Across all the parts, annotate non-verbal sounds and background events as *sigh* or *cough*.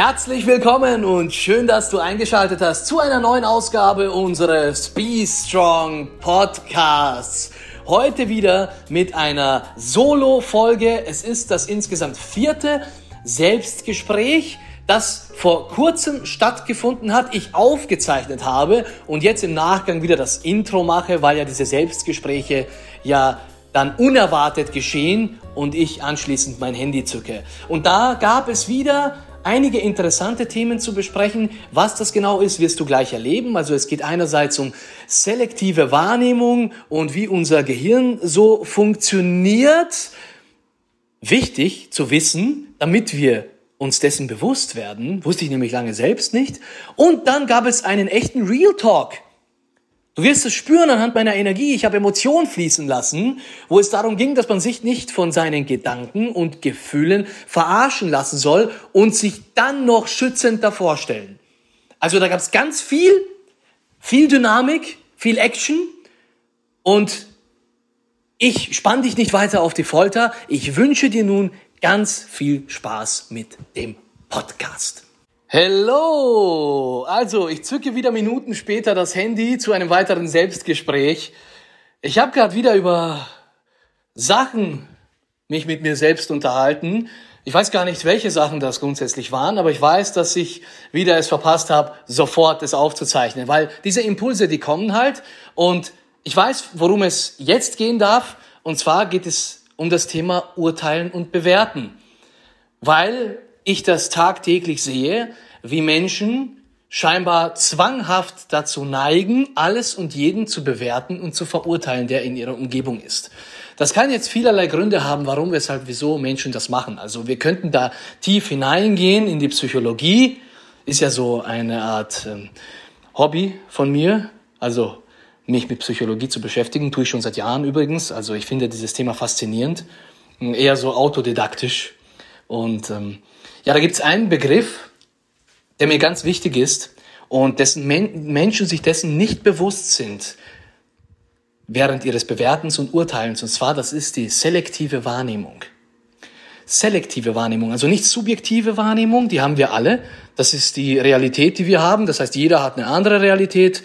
Herzlich willkommen und schön, dass du eingeschaltet hast zu einer neuen Ausgabe unseres Be Strong Podcasts. Heute wieder mit einer Solo-Folge. Es ist das insgesamt vierte Selbstgespräch, das vor kurzem stattgefunden hat, ich aufgezeichnet habe und jetzt im Nachgang wieder das Intro mache, weil ja diese Selbstgespräche ja dann unerwartet geschehen und ich anschließend mein Handy zücke. Und da gab es wieder einige interessante Themen zu besprechen. Was das genau ist, wirst du gleich erleben. Also es geht einerseits um selektive Wahrnehmung und wie unser Gehirn so funktioniert. Wichtig zu wissen, damit wir uns dessen bewusst werden, wusste ich nämlich lange selbst nicht. Und dann gab es einen echten Real Talk Du wirst es spüren anhand meiner Energie. Ich habe Emotionen fließen lassen, wo es darum ging, dass man sich nicht von seinen Gedanken und Gefühlen verarschen lassen soll und sich dann noch schützend davor stellen. Also da gab es ganz viel, viel Dynamik, viel Action und ich spann dich nicht weiter auf die Folter. Ich wünsche dir nun ganz viel Spaß mit dem Podcast. Hello! Also, ich zücke wieder Minuten später das Handy zu einem weiteren Selbstgespräch. Ich habe gerade wieder über Sachen mich mit mir selbst unterhalten. Ich weiß gar nicht, welche Sachen das grundsätzlich waren, aber ich weiß, dass ich wieder es verpasst habe, sofort es aufzuzeichnen, weil diese Impulse, die kommen halt und ich weiß, worum es jetzt gehen darf und zwar geht es um das Thema Urteilen und Bewerten, weil ich das tagtäglich sehe, wie Menschen scheinbar zwanghaft dazu neigen, alles und jeden zu bewerten und zu verurteilen, der in ihrer Umgebung ist. Das kann jetzt vielerlei Gründe haben, warum, weshalb, wieso Menschen das machen. Also wir könnten da tief hineingehen in die Psychologie. Ist ja so eine Art ähm, Hobby von mir. Also mich mit Psychologie zu beschäftigen, tue ich schon seit Jahren übrigens. Also ich finde dieses Thema faszinierend, eher so autodidaktisch. Und ähm, ja, da gibt es einen Begriff, der mir ganz wichtig ist und dessen Men Menschen sich dessen nicht bewusst sind während ihres Bewertens und Urteilens. Und zwar, das ist die selektive Wahrnehmung. Selektive Wahrnehmung, also nicht subjektive Wahrnehmung, die haben wir alle. Das ist die Realität, die wir haben. Das heißt, jeder hat eine andere Realität.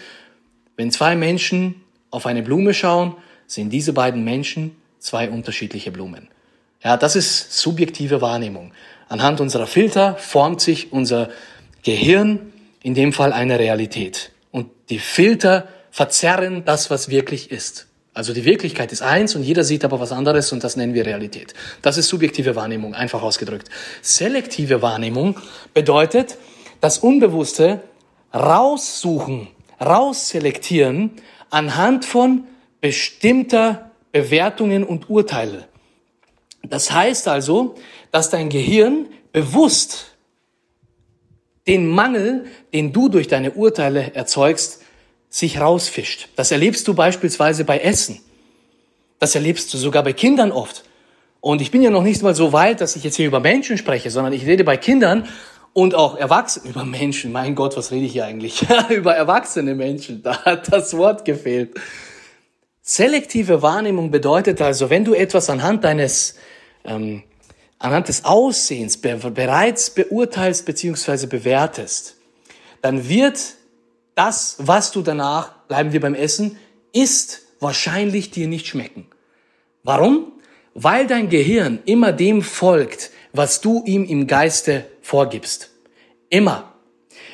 Wenn zwei Menschen auf eine Blume schauen, sind diese beiden Menschen zwei unterschiedliche Blumen. Ja, das ist subjektive Wahrnehmung. Anhand unserer Filter formt sich unser Gehirn, in dem Fall eine Realität. Und die Filter verzerren das, was wirklich ist. Also die Wirklichkeit ist eins und jeder sieht aber was anderes und das nennen wir Realität. Das ist subjektive Wahrnehmung, einfach ausgedrückt. Selektive Wahrnehmung bedeutet, das Unbewusste raussuchen, rausselektieren anhand von bestimmter Bewertungen und Urteile. Das heißt also, dass dein Gehirn bewusst den Mangel, den du durch deine Urteile erzeugst, sich rausfischt. Das erlebst du beispielsweise bei Essen. Das erlebst du sogar bei Kindern oft. Und ich bin ja noch nicht mal so weit, dass ich jetzt hier über Menschen spreche, sondern ich rede bei Kindern und auch Erwachsenen über Menschen. Mein Gott, was rede ich hier eigentlich? *laughs* über erwachsene Menschen. Da hat das Wort gefehlt. Selektive Wahrnehmung bedeutet also, wenn du etwas anhand deines ähm, anhand des Aussehens be bereits beurteilst beziehungsweise bewertest, dann wird das, was du danach, bleiben wir beim Essen, isst, wahrscheinlich dir nicht schmecken. Warum? Weil dein Gehirn immer dem folgt, was du ihm im Geiste vorgibst. Immer.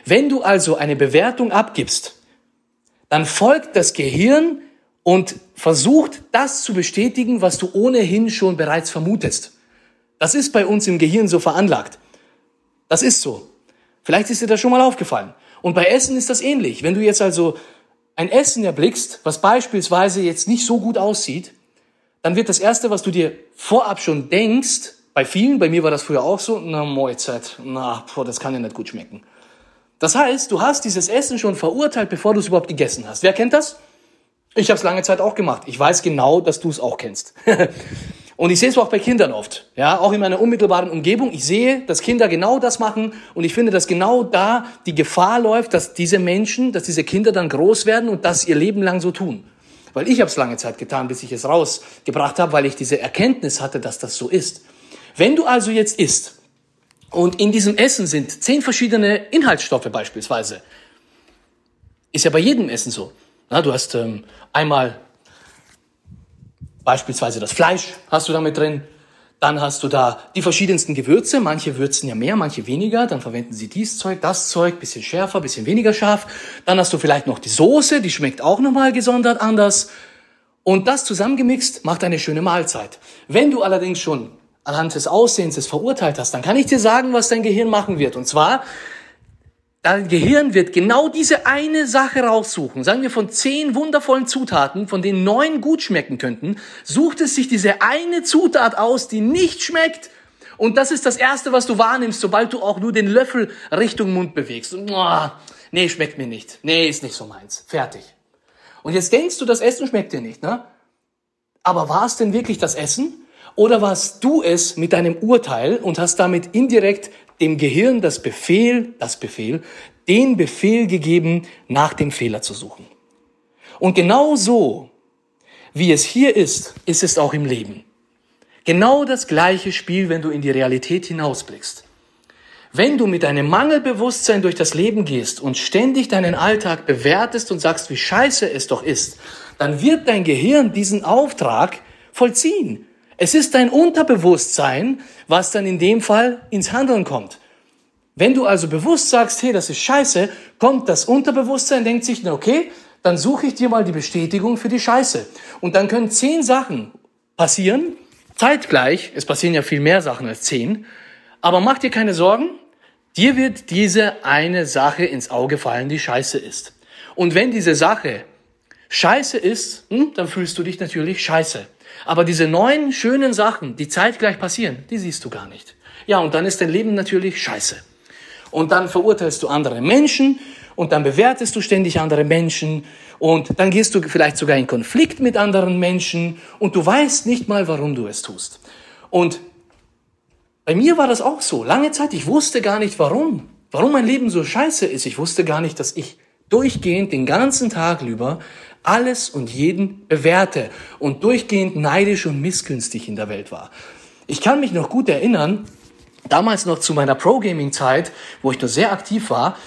Wenn du also eine Bewertung abgibst, dann folgt das Gehirn und versucht das zu bestätigen, was du ohnehin schon bereits vermutest. Das ist bei uns im Gehirn so veranlagt. Das ist so. Vielleicht ist dir das schon mal aufgefallen. Und bei Essen ist das ähnlich. Wenn du jetzt also ein Essen erblickst, was beispielsweise jetzt nicht so gut aussieht, dann wird das Erste, was du dir vorab schon denkst, bei vielen, bei mir war das früher auch so, na Moizeit, na, boah, das kann ja nicht gut schmecken. Das heißt, du hast dieses Essen schon verurteilt, bevor du es überhaupt gegessen hast. Wer kennt das? Ich habe es lange Zeit auch gemacht. Ich weiß genau, dass du es auch kennst. *laughs* Und ich sehe es auch bei Kindern oft, ja, auch in meiner unmittelbaren Umgebung. Ich sehe, dass Kinder genau das machen und ich finde, dass genau da die Gefahr läuft, dass diese Menschen, dass diese Kinder dann groß werden und das ihr Leben lang so tun. Weil ich habe es lange Zeit getan, bis ich es rausgebracht habe, weil ich diese Erkenntnis hatte, dass das so ist. Wenn du also jetzt isst Und in diesem Essen sind zehn verschiedene Inhaltsstoffe beispielsweise. Ist ja bei jedem Essen so. Na, du hast ähm, einmal beispielsweise das Fleisch, hast du damit drin. Dann hast du da die verschiedensten Gewürze. Manche würzen ja mehr, manche weniger. Dann verwenden sie dies Zeug, das Zeug, bisschen schärfer, bisschen weniger scharf. Dann hast du vielleicht noch die Soße, die schmeckt auch nochmal gesondert anders. Und das zusammengemixt macht eine schöne Mahlzeit. Wenn du allerdings schon anhand des Aussehens es verurteilt hast, dann kann ich dir sagen, was dein Gehirn machen wird. Und zwar, Dein Gehirn wird genau diese eine Sache raussuchen. Sagen wir von zehn wundervollen Zutaten, von denen neun gut schmecken könnten, sucht es sich diese eine Zutat aus, die nicht schmeckt. Und das ist das Erste, was du wahrnimmst, sobald du auch nur den Löffel Richtung Mund bewegst. Nee, schmeckt mir nicht. Nee, ist nicht so meins. Fertig. Und jetzt denkst du, das Essen schmeckt dir nicht, ne? Aber war es denn wirklich das Essen? Oder warst du es mit deinem Urteil und hast damit indirekt dem Gehirn das Befehl, das Befehl, den Befehl gegeben, nach dem Fehler zu suchen. Und genau so, wie es hier ist, ist es auch im Leben. Genau das gleiche Spiel, wenn du in die Realität hinausblickst. Wenn du mit einem Mangelbewusstsein durch das Leben gehst und ständig deinen Alltag bewertest und sagst, wie scheiße es doch ist, dann wird dein Gehirn diesen Auftrag vollziehen. Es ist dein Unterbewusstsein, was dann in dem Fall ins Handeln kommt. Wenn du also bewusst sagst, hey, das ist scheiße, kommt das Unterbewusstsein, denkt sich, na okay, dann suche ich dir mal die Bestätigung für die Scheiße. Und dann können zehn Sachen passieren, zeitgleich, es passieren ja viel mehr Sachen als zehn, aber mach dir keine Sorgen, dir wird diese eine Sache ins Auge fallen, die scheiße ist. Und wenn diese Sache scheiße ist, hm, dann fühlst du dich natürlich scheiße. Aber diese neuen schönen Sachen, die zeitgleich passieren, die siehst du gar nicht. Ja, und dann ist dein Leben natürlich scheiße. Und dann verurteilst du andere Menschen und dann bewertest du ständig andere Menschen und dann gehst du vielleicht sogar in Konflikt mit anderen Menschen und du weißt nicht mal, warum du es tust. Und bei mir war das auch so. Lange Zeit, ich wusste gar nicht warum. Warum mein Leben so scheiße ist. Ich wusste gar nicht, dass ich durchgehend den ganzen Tag über alles und jeden bewährte und durchgehend neidisch und missgünstig in der Welt war. Ich kann mich noch gut erinnern, damals noch zu meiner Pro-Gaming-Zeit, wo ich nur sehr aktiv war,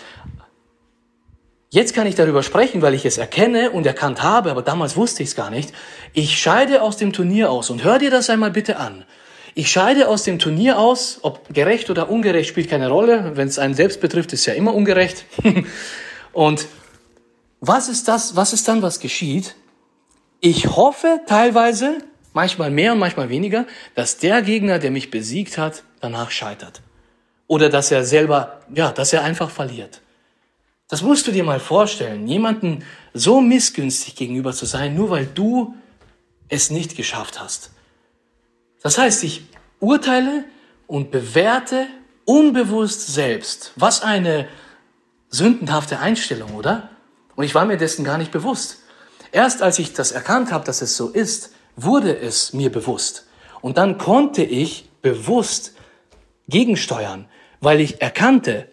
Jetzt kann ich darüber sprechen, weil ich es erkenne und erkannt habe, aber damals wusste ich es gar nicht. Ich scheide aus dem Turnier aus und hör dir das einmal bitte an. Ich scheide aus dem Turnier aus, ob gerecht oder ungerecht spielt keine Rolle. Wenn es einen selbst betrifft, ist ja immer ungerecht. *laughs* und was ist das, was ist dann, was geschieht? Ich hoffe teilweise, manchmal mehr und manchmal weniger, dass der Gegner, der mich besiegt hat, danach scheitert. Oder dass er selber, ja, dass er einfach verliert. Das musst du dir mal vorstellen, jemanden so missgünstig gegenüber zu sein, nur weil du es nicht geschafft hast. Das heißt, ich urteile und bewerte unbewusst selbst. Was eine sündenhafte Einstellung, oder? Und ich war mir dessen gar nicht bewusst. Erst als ich das erkannt habe, dass es so ist, wurde es mir bewusst. Und dann konnte ich bewusst gegensteuern, weil ich erkannte,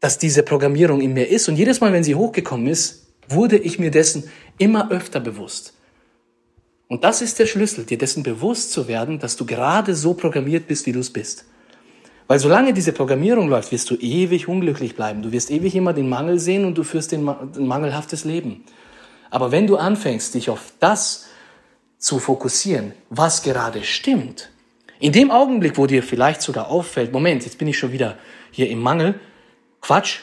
dass diese Programmierung in mir ist. Und jedes Mal, wenn sie hochgekommen ist, wurde ich mir dessen immer öfter bewusst. Und das ist der Schlüssel, dir dessen bewusst zu werden, dass du gerade so programmiert bist, wie du es bist. Weil solange diese Programmierung läuft, wirst du ewig unglücklich bleiben. Du wirst ewig immer den Mangel sehen und du führst ein mangelhaftes Leben. Aber wenn du anfängst, dich auf das zu fokussieren, was gerade stimmt, in dem Augenblick, wo dir vielleicht sogar auffällt, Moment, jetzt bin ich schon wieder hier im Mangel, Quatsch,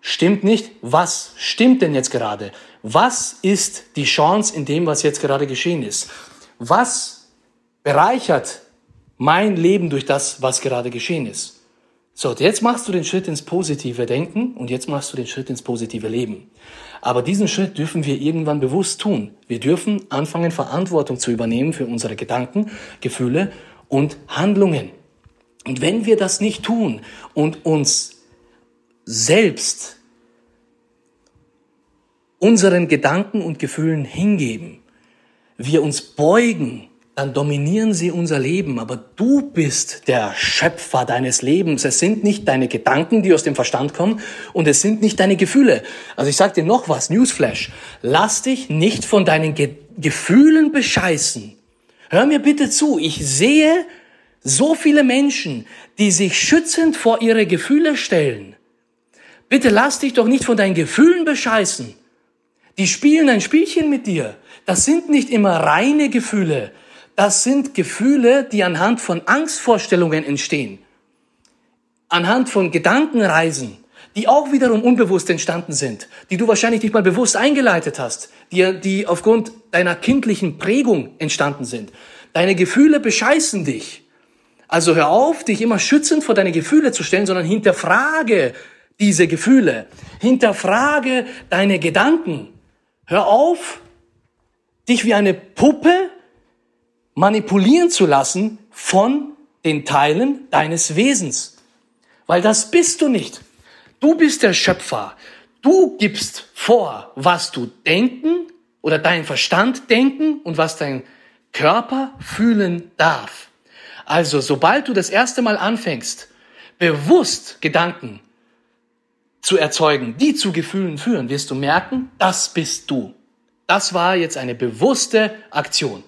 stimmt nicht. Was stimmt denn jetzt gerade? Was ist die Chance in dem, was jetzt gerade geschehen ist? Was bereichert mein Leben durch das, was gerade geschehen ist. So, jetzt machst du den Schritt ins positive Denken und jetzt machst du den Schritt ins positive Leben. Aber diesen Schritt dürfen wir irgendwann bewusst tun. Wir dürfen anfangen, Verantwortung zu übernehmen für unsere Gedanken, Gefühle und Handlungen. Und wenn wir das nicht tun und uns selbst unseren Gedanken und Gefühlen hingeben, wir uns beugen dann dominieren sie unser Leben. Aber du bist der Schöpfer deines Lebens. Es sind nicht deine Gedanken, die aus dem Verstand kommen und es sind nicht deine Gefühle. Also ich sage dir noch was, Newsflash. Lass dich nicht von deinen Ge Gefühlen bescheißen. Hör mir bitte zu. Ich sehe So viele Menschen, die sich schützend vor ihre Gefühle stellen. Bitte lass dich doch nicht von deinen Gefühlen bescheißen. Die spielen ein Spielchen mit dir. Das sind nicht immer reine Gefühle. Das sind Gefühle, die anhand von Angstvorstellungen entstehen. Anhand von Gedankenreisen, die auch wiederum unbewusst entstanden sind, die du wahrscheinlich nicht mal bewusst eingeleitet hast, die, die aufgrund deiner kindlichen Prägung entstanden sind. Deine Gefühle bescheißen dich. Also hör auf, dich immer schützend vor deine Gefühle zu stellen, sondern hinterfrage diese Gefühle. Hinterfrage deine Gedanken. Hör auf, dich wie eine Puppe manipulieren zu lassen von den Teilen deines Wesens. Weil das bist du nicht. Du bist der Schöpfer. Du gibst vor, was du denken oder dein Verstand denken und was dein Körper fühlen darf. Also, sobald du das erste Mal anfängst, bewusst Gedanken zu erzeugen, die zu Gefühlen führen, wirst du merken, das bist du. Das war jetzt eine bewusste Aktion.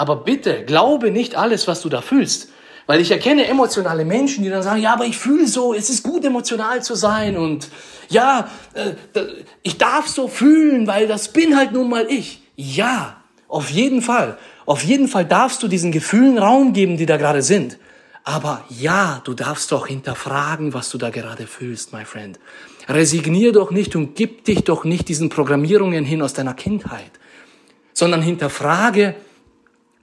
Aber bitte, glaube nicht alles, was du da fühlst. Weil ich erkenne emotionale Menschen, die dann sagen, ja, aber ich fühle so, es ist gut emotional zu sein und ja, äh, ich darf so fühlen, weil das bin halt nun mal ich. Ja, auf jeden Fall. Auf jeden Fall darfst du diesen Gefühlen Raum geben, die da gerade sind. Aber ja, du darfst doch hinterfragen, was du da gerade fühlst, my friend. Resignier doch nicht und gib dich doch nicht diesen Programmierungen hin aus deiner Kindheit, sondern hinterfrage,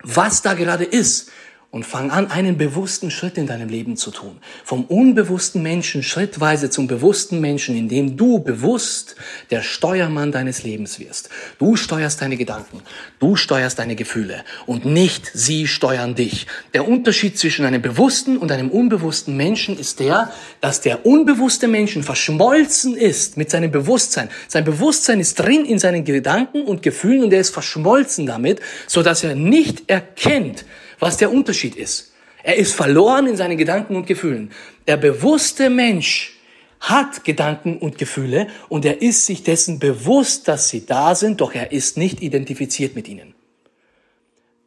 was da gerade ist und fang an, einen bewussten Schritt in deinem Leben zu tun. Vom unbewussten Menschen schrittweise zum bewussten Menschen, indem du bewusst der Steuermann deines Lebens wirst. Du steuerst deine Gedanken, du steuerst deine Gefühle und nicht sie steuern dich. Der Unterschied zwischen einem bewussten und einem unbewussten Menschen ist der, dass der unbewusste Menschen verschmolzen ist mit seinem Bewusstsein. Sein Bewusstsein ist drin in seinen Gedanken und Gefühlen und er ist verschmolzen damit, so dass er nicht erkennt, was der Unterschied ist. Er ist verloren in seinen Gedanken und Gefühlen. Der bewusste Mensch hat Gedanken und Gefühle und er ist sich dessen bewusst, dass sie da sind, doch er ist nicht identifiziert mit ihnen.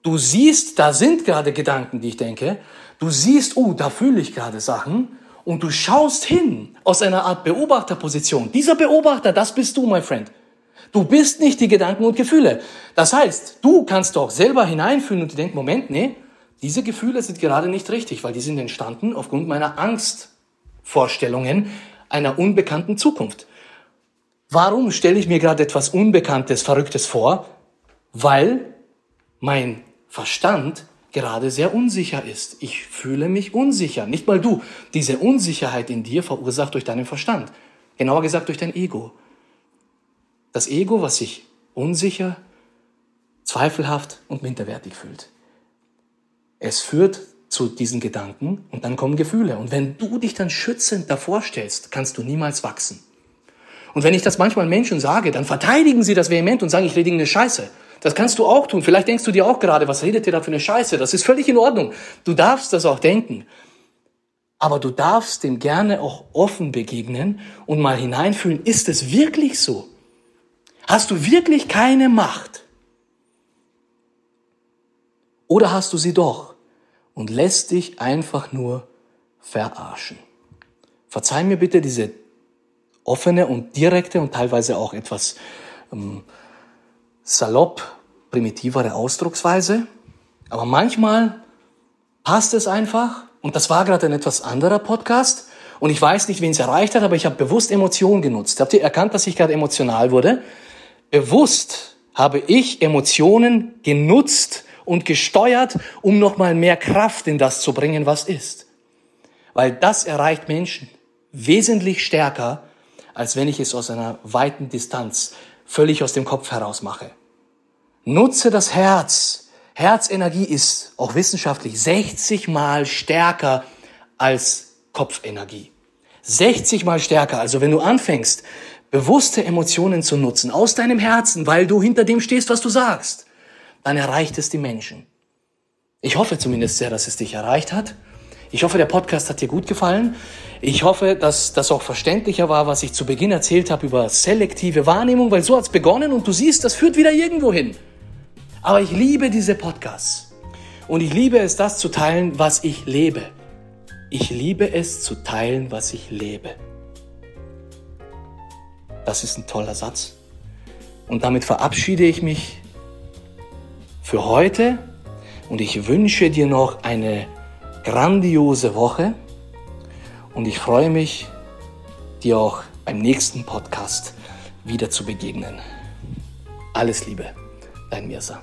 Du siehst, da sind gerade Gedanken, die ich denke. Du siehst, oh, da fühle ich gerade Sachen. Und du schaust hin aus einer Art Beobachterposition. Dieser Beobachter, das bist du, my friend. Du bist nicht die Gedanken und Gefühle. Das heißt, du kannst doch selber hineinfühlen und dir denken, Moment, nee, diese Gefühle sind gerade nicht richtig, weil die sind entstanden aufgrund meiner Angstvorstellungen einer unbekannten Zukunft. Warum stelle ich mir gerade etwas Unbekanntes, Verrücktes vor? Weil mein Verstand gerade sehr unsicher ist. Ich fühle mich unsicher. Nicht mal du. Diese Unsicherheit in dir verursacht durch deinen Verstand. Genauer gesagt durch dein Ego. Das Ego, was sich unsicher, zweifelhaft und minderwertig fühlt. Es führt zu diesen Gedanken und dann kommen Gefühle. Und wenn du dich dann schützend davor stellst, kannst du niemals wachsen. Und wenn ich das manchmal Menschen sage, dann verteidigen sie das vehement und sagen, ich rede eine Scheiße. Das kannst du auch tun. Vielleicht denkst du dir auch gerade, was redet ihr da für eine Scheiße? Das ist völlig in Ordnung. Du darfst das auch denken. Aber du darfst dem gerne auch offen begegnen und mal hineinfühlen, ist es wirklich so? Hast du wirklich keine Macht? Oder hast du sie doch und lässt dich einfach nur verarschen? Verzeih mir bitte diese offene und direkte und teilweise auch etwas ähm, salopp primitivere Ausdrucksweise. Aber manchmal passt es einfach. Und das war gerade ein etwas anderer Podcast. Und ich weiß nicht, wen es erreicht hat, aber ich habe bewusst Emotionen genutzt. Habt ihr erkannt, dass ich gerade emotional wurde? Bewusst habe ich Emotionen genutzt und gesteuert, um nochmal mehr Kraft in das zu bringen, was ist. Weil das erreicht Menschen wesentlich stärker, als wenn ich es aus einer weiten Distanz völlig aus dem Kopf heraus mache. Nutze das Herz. Herzenergie ist auch wissenschaftlich 60 mal stärker als Kopfenergie. 60 mal stärker. Also wenn du anfängst, bewusste Emotionen zu nutzen, aus deinem Herzen, weil du hinter dem stehst, was du sagst, dann erreicht es die Menschen. Ich hoffe zumindest sehr, dass es dich erreicht hat. Ich hoffe, der Podcast hat dir gut gefallen. Ich hoffe, dass das auch verständlicher war, was ich zu Beginn erzählt habe über selektive Wahrnehmung, weil so hat es begonnen und du siehst, das führt wieder irgendwo hin. Aber ich liebe diese Podcasts. Und ich liebe es, das zu teilen, was ich lebe. Ich liebe es zu teilen, was ich lebe. Das ist ein toller Satz. Und damit verabschiede ich mich für heute und ich wünsche dir noch eine grandiose Woche und ich freue mich, dir auch beim nächsten Podcast wieder zu begegnen. Alles Liebe, dein Mirsa.